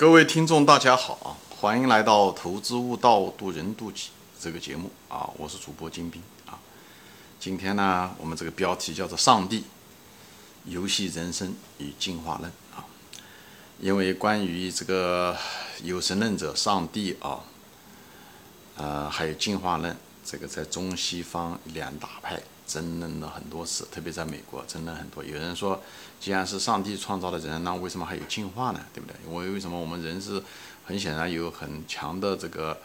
各位听众，大家好！欢迎来到《投资悟道，渡人渡己》这个节目啊！我是主播金兵啊。今天呢，我们这个标题叫做《上帝游戏人生与进化论》啊。因为关于这个有神论者、上帝啊，呃，还有进化论，这个在中西方两大派。争论了很多次，特别在美国争论很多。有人说，既然是上帝创造的人，那为什么还有进化呢？对不对？因为为什么我们人是很显然有很强的这个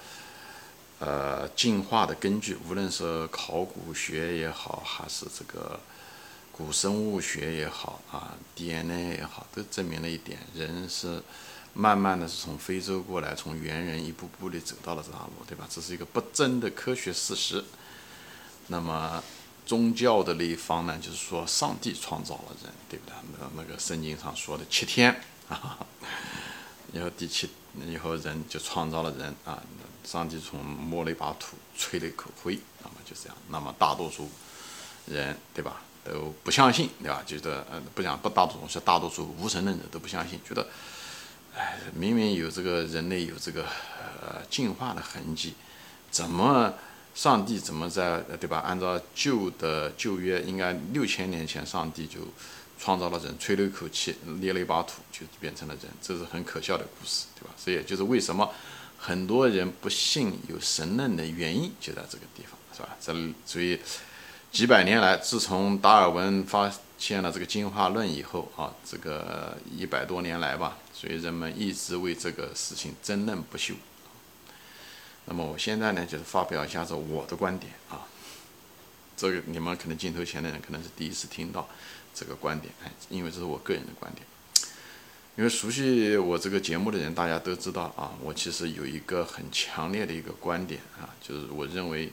呃进化的根据，无论是考古学也好，还是这个古生物学也好啊，DNA 也好，都证明了一点：人是慢慢的是从非洲过来，从猿人一步步的走到了这条路，对吧？这是一个不争的科学事实。那么。宗教的那一方呢，就是说上帝创造了人，对不对？那那个圣经上说的七天啊，然后第七以后人就创造了人啊，上帝从摸了一把土，吹了一口灰，那么就这样。那么大多数人对吧都不相信，对吧？觉得呃不讲不大多数是大多数无神论者都不相信，觉得哎明明有这个人类有这个呃进化的痕迹，怎么？上帝怎么在对吧？按照旧的旧约，应该六千年前上帝就创造了人，吹了一口气，捏了一把土，就变成了人。这是很可笑的故事，对吧？所以就是为什么很多人不信有神论的原因就在这个地方，是吧？这所以几百年来，自从达尔文发现了这个进化论以后啊，这个一百多年来吧，所以人们一直为这个事情争论不休。那么我现在呢，就是发表一下子我的观点啊。这个你们可能镜头前的人可能是第一次听到这个观点，哎，因为这是我个人的观点。因为熟悉我这个节目的人，大家都知道啊，我其实有一个很强烈的一个观点啊，就是我认为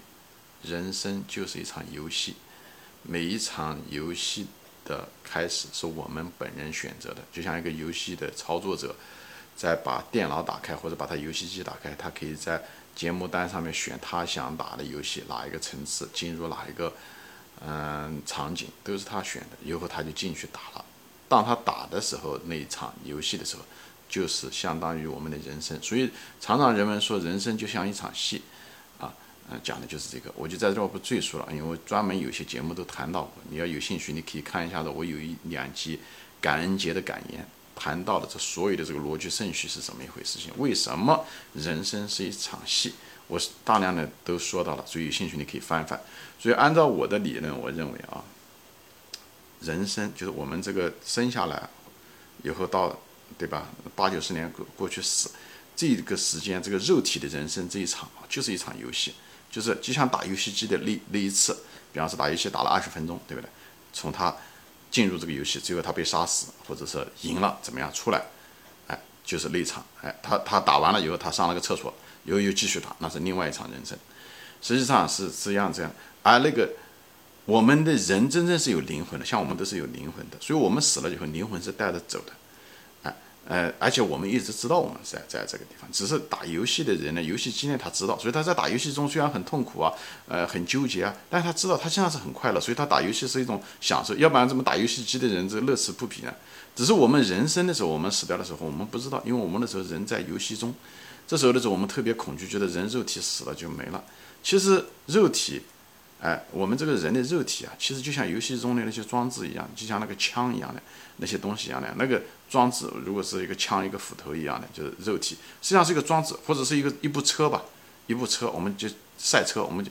人生就是一场游戏，每一场游戏的开始是我们本人选择的，就像一个游戏的操作者在把电脑打开或者把他游戏机打开，他可以在节目单上面选他想打的游戏，哪一个层次进入哪一个嗯场景都是他选的，以后他就进去打了。当他打的时候，那一场游戏的时候，就是相当于我们的人生。所以常常人们说人生就像一场戏啊，嗯，讲的就是这个。我就在这不赘述了，因为专门有些节目都谈到过。你要有兴趣，你可以看一下子，我有一两集感恩节的感言。谈到了这所有的这个逻辑顺序是怎么一回事？情为什么人生是一场戏？我是大量的都说到了，所以有兴趣你可以翻翻。所以按照我的理论，我认为啊，人生就是我们这个生下来以后到对吧，八九十年过过去死，这个时间这个肉体的人生这一场，就是一场游戏，就是就像打游戏机的那那一次，比方说打游戏打了二十分钟，对不对？从他。进入这个游戏，最后他被杀死，或者是赢了，怎么样出来？哎，就是那场，哎，他他打完了以后，他上了个厕所，又又继续打，那是另外一场人生。实际上是这样这样，而那个我们的人真正是有灵魂的，像我们都是有灵魂的，所以我们死了以后，灵魂是带着走的。呃，而且我们一直知道我们在在这个地方，只是打游戏的人呢，游戏机呢他知道，所以他在打游戏中虽然很痛苦啊，呃，很纠结啊，但是他知道他现在是很快乐，所以他打游戏是一种享受。要不然怎么打游戏机的人这乐此不疲呢？只是我们人生的时候，我们死掉的时候，我们不知道，因为我们那时候人在游戏中，这时候的时候我们特别恐惧，觉得人肉体死了就没了。其实肉体。哎，我们这个人的肉体啊，其实就像游戏中的那些装置一样，就像那个枪一样的那些东西一样的。那个装置如果是一个枪、一个斧头一样的，就是肉体，实际上是一个装置，或者是一个一部车吧，一部车，我们就赛车，我们就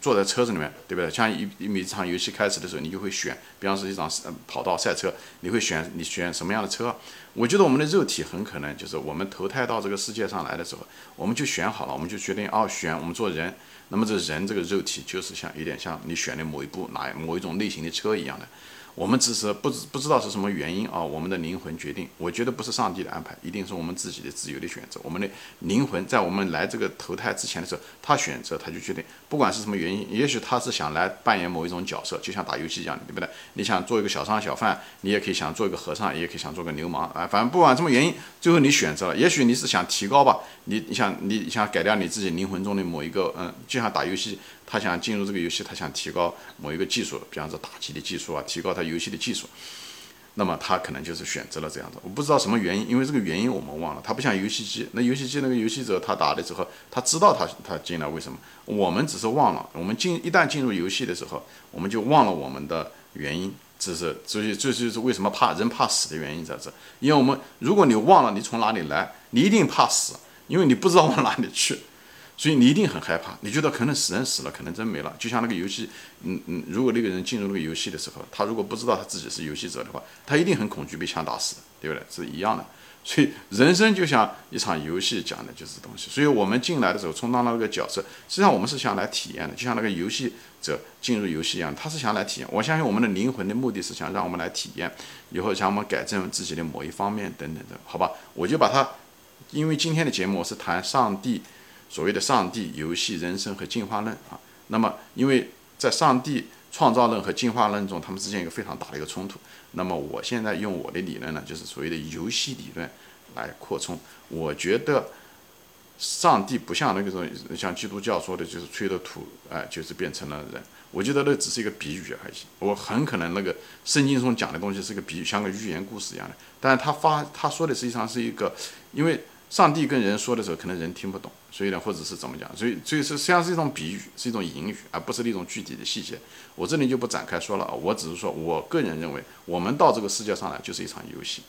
坐在车子里面，对不对？像一一每场游戏开始的时候，你就会选，比方说一场跑道赛车，你会选你选什么样的车？我觉得我们的肉体很可能就是我们投胎到这个世界上来的时候，我们就选好了，我们就决定哦，选我们做人。那么这人这个肉体就是像有点像你选的某一部哪某一种类型的车一样的。我们只是不知不知道是什么原因啊，我们的灵魂决定。我觉得不是上帝的安排，一定是我们自己的自由的选择。我们的灵魂在我们来这个投胎之前的时候，他选择他就决定，不管是什么原因，也许他是想来扮演某一种角色，就像打游戏一样，对不对？你想做一个小商小贩，你也可以想做一个和尚，也可以想做个流氓啊，反正不管什么原因，最后你选择了。也许你是想提高吧，你你想你想改掉你自己灵魂中的某一个，嗯，就像打游戏。他想进入这个游戏，他想提高某一个技术，比方说打击的技术啊，提高他游戏的技术。那么他可能就是选择了这样子，我不知道什么原因，因为这个原因我们忘了。他不像游戏机，那游戏机那个游戏者他打的时候，他知道他他进来为什么，我们只是忘了。我们进一旦进入游戏的时候，我们就忘了我们的原因，这是所以这就是为什么怕人怕死的原因在这。因为我们如果你忘了你从哪里来，你一定怕死，因为你不知道往哪里去。所以你一定很害怕，你觉得可能死人死了，可能真没了。就像那个游戏，嗯嗯，如果那个人进入那个游戏的时候，他如果不知道他自己是游戏者的话，他一定很恐惧被枪打死，对不对？是一样的。所以人生就像一场游戏，讲的就是东西。所以我们进来的时候充当了那个角色，实际上我们是想来体验的，就像那个游戏者进入游戏一样，他是想来体验。我相信我们的灵魂的目的是想让我们来体验，以后想我们改正自己的某一方面等等的，好吧？我就把它，因为今天的节目是谈上帝。所谓的上帝、游戏、人生和进化论啊，那么因为在上帝创造论和进化论中，他们之间有个非常大的一个冲突。那么我现在用我的理论呢，就是所谓的游戏理论来扩充。我觉得上帝不像那个种像基督教说的，就是吹的土，哎，就是变成了人。我觉得那只是一个比喻而已。我很可能那个圣经中讲的东西是个比喻，像个寓言故事一样的。但是他发他说的实际上是一个，因为。上帝跟人说的时候，可能人听不懂，所以呢，或者是怎么讲，所以，所以是实际上是一种比喻，是一种隐语，而不是那种具体的细节。我这里就不展开说了，我只是说，我个人认为，我们到这个世界上来就是一场游戏，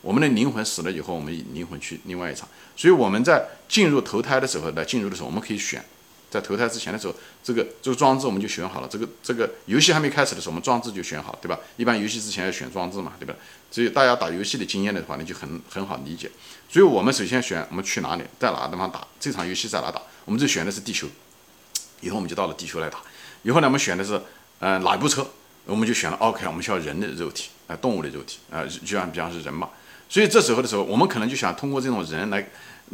我们的灵魂死了以后，我们灵魂去另外一场，所以我们在进入投胎的时候，来进入的时候，我们可以选。在投胎之前的时候，这个这个装置我们就选好了。这个这个游戏还没开始的时候，我们装置就选好，对吧？一般游戏之前要选装置嘛，对吧？所以大家打游戏的经验的话，你就很很好理解。所以我们首先选我们去哪里，在哪个地方打这场游戏，在哪打，我们就选的是地球。以后我们就到了地球来打。以后呢，我们选的是呃哪一部车，我们就选了 OK，我们需要人的肉体，啊动物的肉体，啊就像比方是人嘛。所以这时候的时候，我们可能就想通过这种人来。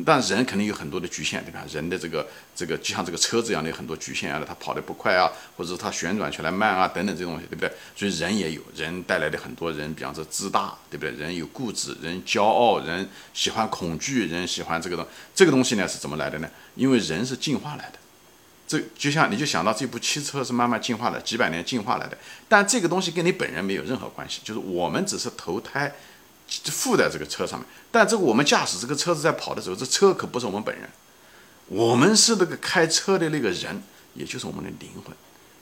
但人肯定有很多的局限，对吧？人的这个这个就像这个车子一样的有很多局限啊，它跑得不快啊，或者是它旋转起来慢啊，等等这东西，对不对？所以人也有人带来的很多人，比方说自大，对不对？人有固执，人骄傲，人喜欢恐惧，人喜欢这个东这个东西呢是怎么来的呢？因为人是进化来的，这就像你就想到这部汽车是慢慢进化的，几百年进化来的，但这个东西跟你本人没有任何关系，就是我们只是投胎。附在这个车上面，但这个我们驾驶这个车子在跑的时候，这车可不是我们本人，我们是那个开车的那个人，也就是我们的灵魂，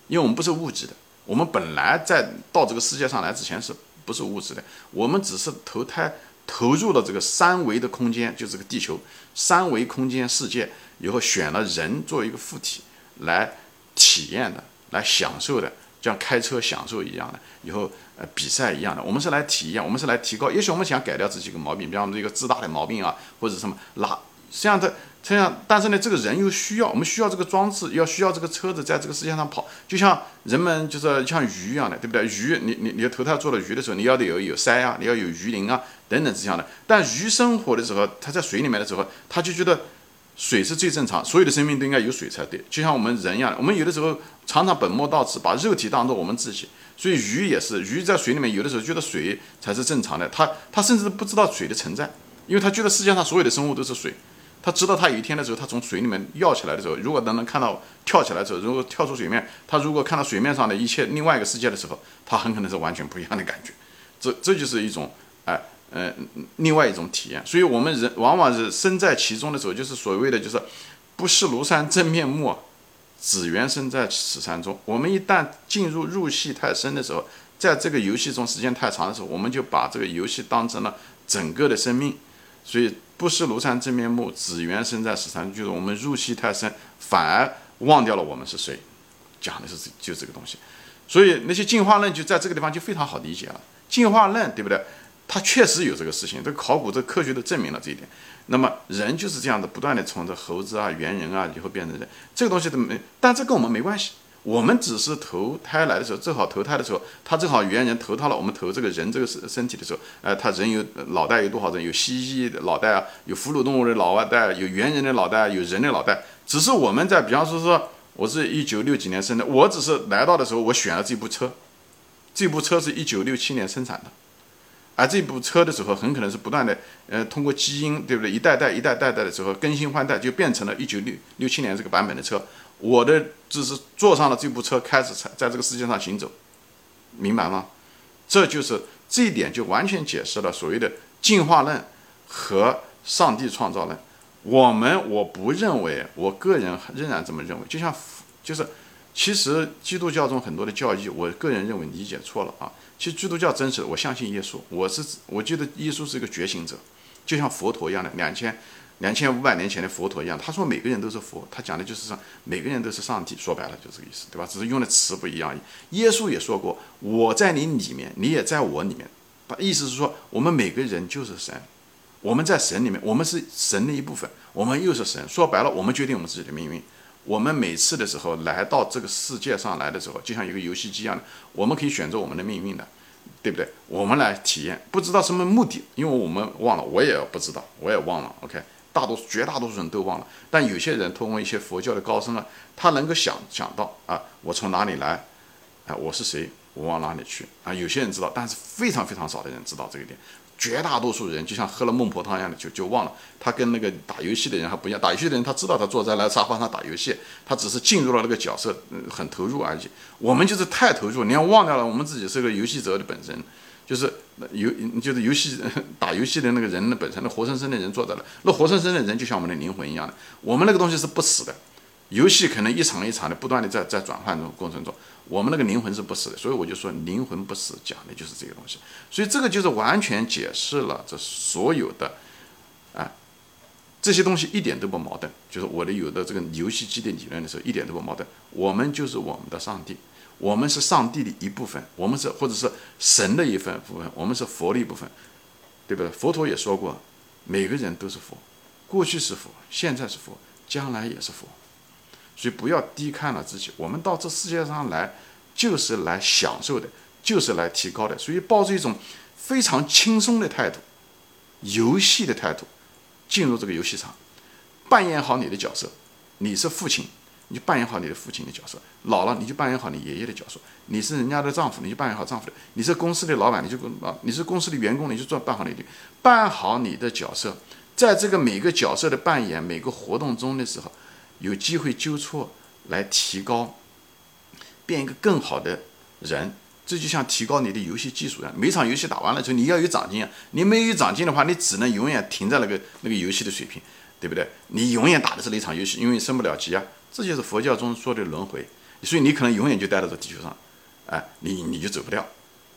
因为我们不是物质的，我们本来在到这个世界上来之前是不是物质的？我们只是投胎投入了这个三维的空间，就这个地球三维空间世界以后，选了人作为一个附体来体验的，来享受的。像开车享受一样的，以后呃比赛一样的，我们是来体验，我们是来提高。也许我们想改掉这几个毛病，比方说一个自大的毛病啊，或者什么拉，实际上这这样，但是呢，这个人又需要，我们需要这个装置，要需要这个车子在这个世界上跑，就像人们就是像鱼一样的，对不对？鱼，你你你头胎做了鱼的时候，你要得有有鳃啊，你要有鱼鳞啊，等等这样的。但鱼生活的时候，它在水里面的时候，它就觉得。水是最正常，所有的生命都应该有水才对，就像我们人一样，我们有的时候常常本末倒置，把肉体当做我们自己。所以鱼也是，鱼在水里面有的时候觉得水才是正常的，它它甚至不知道水的存在，因为它觉得世界上所有的生物都是水。它知道它有一天的时候，它从水里面跃起来的时候，如果能能看到跳起来的时候，如果跳出水面，它如果看到水面上的一切另外一个世界的时候，它很可能是完全不一样的感觉。这这就是一种哎。呃另外一种体验，所以我们人往往是身在其中的时候，就是所谓的就是不识庐山真面目，只缘身在此山中。我们一旦进入入戏太深的时候，在这个游戏中时间太长的时候，我们就把这个游戏当成了整个的生命。所以不识庐山真面目，只缘身在此山，就是我们入戏太深，反而忘掉了我们是谁。讲的是这就这个东西。所以那些进化论就在这个地方就非常好理解了。进化论对不对？它确实有这个事情，这考古、这科学都证明了这一点。那么人就是这样的，不断的从这猴子啊、猿人啊，以后变成人，这个东西都没，但这跟我们没关系。我们只是投胎来的时候，正好投胎的时候，他正好猿人投胎了，我们投这个人这个身身体的时候，呃，他人有脑袋有多少人？有蜥蜴的脑袋啊，有哺乳动物的脑袋，有猿人的脑袋，有人的脑袋。只是我们在，比方说说，我是一九六几年生的，我只是来到的时候，我选了这部车，这部车是一九六七年生产的。而这部车的时候，很可能是不断的，呃，通过基因，对不对？一代代、一代代代的时候更新换代，就变成了一九六六七年这个版本的车。我的只是坐上了这部车，开始在在这个世界上行走，明白吗？这就是这一点就完全解释了所谓的进化论和上帝创造论。我们我不认为，我个人仍然这么认为。就像就是，其实基督教中很多的教义，我个人认为理解错了啊。其实基督教真实，我相信耶稣，我是我记得耶稣是一个觉醒者，就像佛陀一样的两千。两千五百年前的佛陀一样，他说每个人都是佛，他讲的就是说每个人都是上帝，说白了就这个意思，对吧？只是用的词不一样。耶稣也说过，我在你里面，你也在我里面，把意思是说我们每个人就是神，我们在神里面，我们是神的一部分，我们又是神。说白了，我们决定我们自己的命运。我们每次的时候来到这个世界上来的时候，就像一个游戏机一样的，我们可以选择我们的命运的，对不对？我们来体验，不知道什么目的，因为我们忘了，我也不知道，我也忘了。OK。大多数绝大多数人都忘了，但有些人通过一些佛教的高僧啊，他能够想想到啊，我从哪里来，啊，我是谁，我往哪里去啊？有些人知道，但是非常非常少的人知道这一点。绝大多数人就像喝了孟婆汤一样的，就就忘了。他跟那个打游戏的人还不一样，打游戏的人他知道他坐在那沙发上打游戏，他只是进入了那个角色，很投入而已。我们就是太投入，连忘掉了我们自己是个游戏者的本身。就是游，就是游戏打游戏的那个人的本身，那活生生的人坐在那，那活生生的人就像我们的灵魂一样的。我们那个东西是不死的，游戏可能一场一场的不断的在在转换中过程中，我们那个灵魂是不死的。所以我就说灵魂不死，讲的就是这个东西。所以这个就是完全解释了这所有的，啊，这些东西一点都不矛盾。就是我的有的这个游戏机的理论的时候，一点都不矛盾。我们就是我们的上帝。我们是上帝的一部分，我们是或者是神的一份部分，我们是佛的一部分，对不对？佛陀也说过，每个人都是佛，过去是佛，现在是佛，将来也是佛。所以不要低看了自己，我们到这世界上来就是来享受的，就是来提高的。所以抱着一种非常轻松的态度，游戏的态度进入这个游戏场，扮演好你的角色，你是父亲。你就扮演好你的父亲的角色，老了你就扮演好你爷爷的角色。你是人家的丈夫，你就扮演好丈夫的；你是公司的老板，你就啊，你是公司的员工，你就做扮好你的，扮好你的角色。在这个每个角色的扮演、每个活动中的时候，有机会纠错来提高，变一个更好的人。这就像提高你的游戏技术一样，每场游戏打完了之后，你要有长进啊！你没有长进的话，你只能永远停在那个那个游戏的水平，对不对？你永远打的是那场游戏，因为升不了级啊。这就是佛教中说的轮回，所以你可能永远就待在这地球上，哎，你你就走不掉，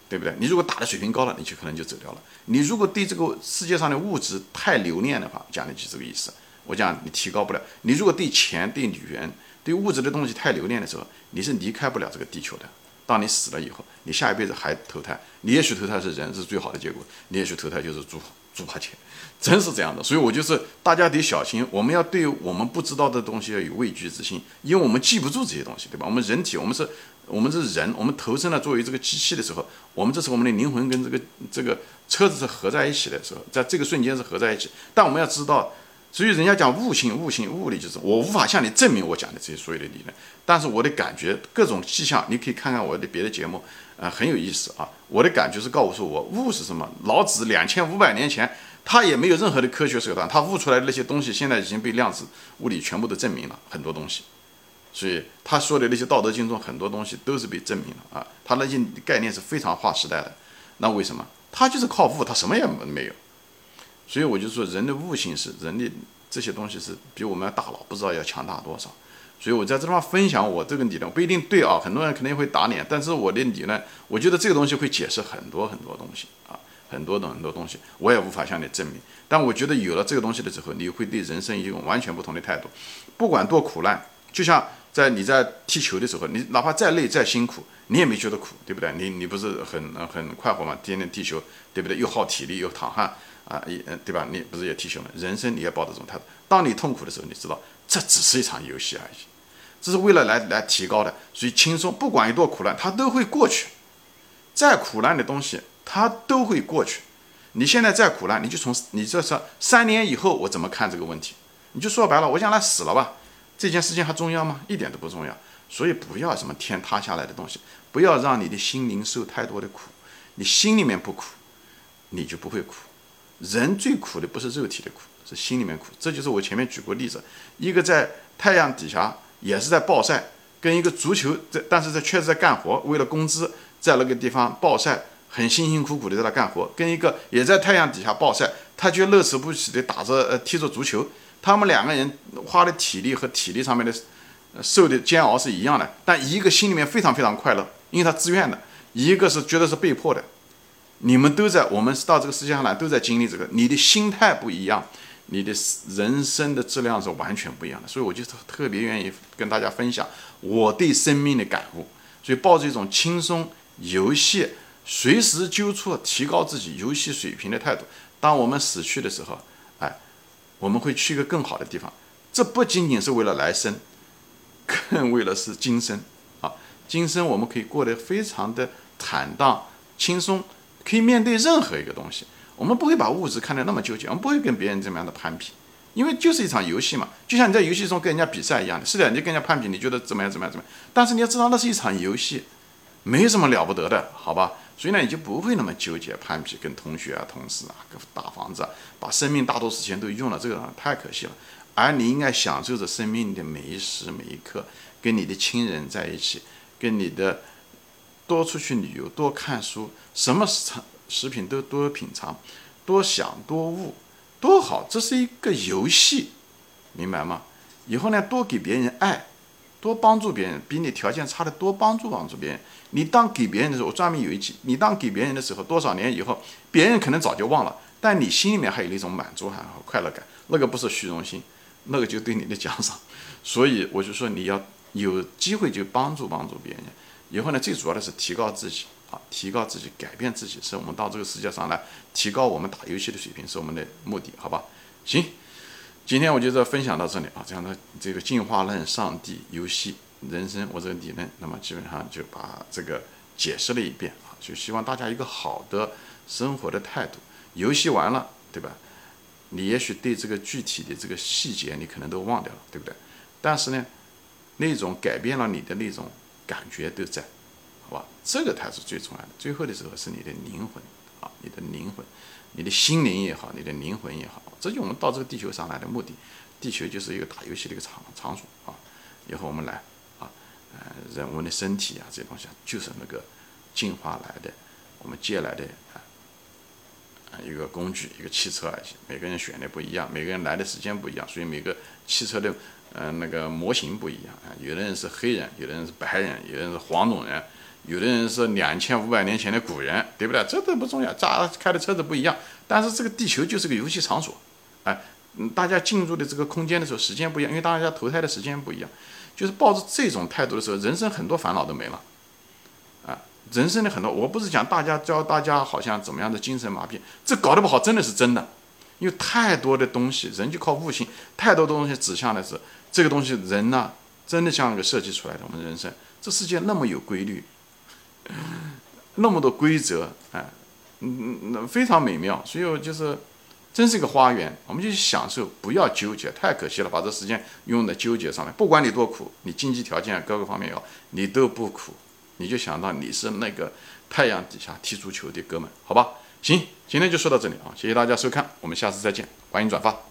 对不对？你如果打的水平高了，你就可能就走掉了。你如果对这个世界上的物质太留恋的话，讲的就是这个意思。我讲你提高不了。你如果对钱、对女人、对物质的东西太留恋的时候，你是离开不了这个地球的。当你死了以后，你下一辈子还投胎，你也许投胎是人，是最好的结果；你也许投胎就是猪。猪八戒，真是这样的，所以我就是大家得小心，我们要对我们不知道的东西要有畏惧之心，因为我们记不住这些东西，对吧？我们人体，我们是，我们是人，我们投身了作为这个机器的时候，我们这是我们的灵魂跟这个这个车子是合在一起的时候，在这个瞬间是合在一起。但我们要知道，所以人家讲悟性，悟性，物理就是我无法向你证明我讲的这些所有的理论，但是我的感觉，各种迹象，你可以看看我的别的节目。啊，很有意思啊！我的感觉是告诉我，悟是什么？老子两千五百年前，他也没有任何的科学手段，他悟出来的那些东西，现在已经被量子物理全部都证明了很多东西。所以他说的那些《道德经》中很多东西都是被证明了啊！他那些概念是非常划时代的。那为什么？他就是靠悟，他什么也没有。所以我就说，人的悟性是人的这些东西是比我们大脑不知道要强大多少。所以我在这地方分享我这个理论不一定对啊，很多人肯定会打脸。但是我的理论，我觉得这个东西会解释很多很多东西啊，很多的很多东西，我也无法向你证明。但我觉得有了这个东西的时候，你会对人生一种完全不同的态度。不管多苦难，就像在你在踢球的时候，你哪怕再累再辛苦，你也没觉得苦，对不对？你你不是很很快活吗？天天踢球，对不对？又耗体力又淌汗啊，也对吧？你不是也提醒了？人生你也抱着这种态度。当你痛苦的时候，你知道这只是一场游戏而已。这是为了来来提高的，所以轻松，不管有多苦难，它都会过去。再苦难的东西，它都会过去。你现在再苦难，你就从你这是三年以后我怎么看这个问题？你就说白了，我将来死了吧，这件事情还重要吗？一点都不重要。所以不要什么天塌下来的东西，不要让你的心灵受太多的苦。你心里面不苦，你就不会苦。人最苦的不是肉体的苦，是心里面苦。这就是我前面举过例子，一个在太阳底下。也是在暴晒，跟一个足球在，但是这确实在干活，为了工资，在那个地方暴晒，很辛辛苦苦的在那干活，跟一个也在太阳底下暴晒，他却乐此不疲的打着呃踢着足球，他们两个人花的体力和体力上面的受的煎熬是一样的，但一个心里面非常非常快乐，因为他自愿的，一个是觉得是被迫的。你们都在，我们到这个世界上来都在经历这个，你的心态不一样，你的人生的质量是完全不一样的，所以我就特特别愿意跟大家分享我对生命的感悟，所以抱着一种轻松游戏。随时纠错、提高自己游戏水平的态度。当我们死去的时候，哎，我们会去一个更好的地方。这不仅仅是为了来生，更为了是今生啊！今生我们可以过得非常的坦荡、轻松，可以面对任何一个东西。我们不会把物质看得那么纠结，我们不会跟别人怎么样的攀比，因为就是一场游戏嘛。就像你在游戏中跟人家比赛一样的，是的，你跟人家攀比，你觉得怎么样？怎么样？怎么样？但是你要知道，那是一场游戏，没什么了不得的，好吧？所以呢，你就不会那么纠结攀比，跟同学啊、同事啊、跟大房子啊，把生命大多时间都用了，这个太可惜了。而你应该享受着生命的每一时每一刻，跟你的亲人在一起，跟你的多出去旅游，多看书，什么食食品都多品尝，多想多悟，多好。这是一个游戏，明白吗？以后呢，多给别人爱。多帮助别人，比你条件差的多帮助帮助别人。你当给别人的时候，我专门有一集，你当给别人的时候，多少年以后，别人可能早就忘了，但你心里面还有那种满足感和快乐感，那个不是虚荣心，那个就对你的奖赏。所以我就说，你要有机会就帮助帮助别人。以后呢，最主要的是提高自己啊，提高自己，改变自己，是我们到这个世界上来提高我们打游戏的水平，是我们的目的，好吧？行。今天我就要分享到这里啊，这样的这个进化论、上帝、游戏、人生，我这个理论，那么基本上就把这个解释了一遍啊，就希望大家一个好的生活的态度。游戏完了，对吧？你也许对这个具体的这个细节你可能都忘掉了，对不对？但是呢，那种改变了你的那种感觉都在，好吧？这个才是最重要的。最后的时候是你的灵魂啊，你的灵魂。你的心灵也好，你的灵魂也好，这就我们到这个地球上来的目的。地球就是一个打游戏的一个场场所啊。以后我们来啊，呃，人物的身体啊，这些东西就是那个进化来的，我们借来的，一个工具，一个汽车而已。每个人选的不一样，每个人来的时间不一样，所以每个汽车的嗯那个模型不一样啊。有的人是黑人，有的人是白人，有的人是黄种人。有的人是两千五百年前的古人，对不对？这都不重要，咋开的车子不一样，但是这个地球就是个游戏场所，哎，嗯，大家进入的这个空间的时候，时间不一样，因为大家投胎的时间不一样，就是抱着这种态度的时候，人生很多烦恼都没了，人生的很多，我不是讲大家教大家好像怎么样的精神麻痹，这搞得不好真的是真的，因为太多的东西，人就靠悟性，太多的东西指向的是这个东西，人呢真的像个设计出来的，我们人生，这世界那么有规律。那么多规则，哎，嗯嗯，非常美妙，所以就是，真是一个花园，我们就享受，不要纠结，太可惜了，把这时间用在纠结上面。不管你多苦，你经济条件各个方面好，你都不苦，你就想到你是那个太阳底下踢足球的哥们，好吧？行，今天就说到这里啊，谢谢大家收看，我们下次再见，欢迎转发。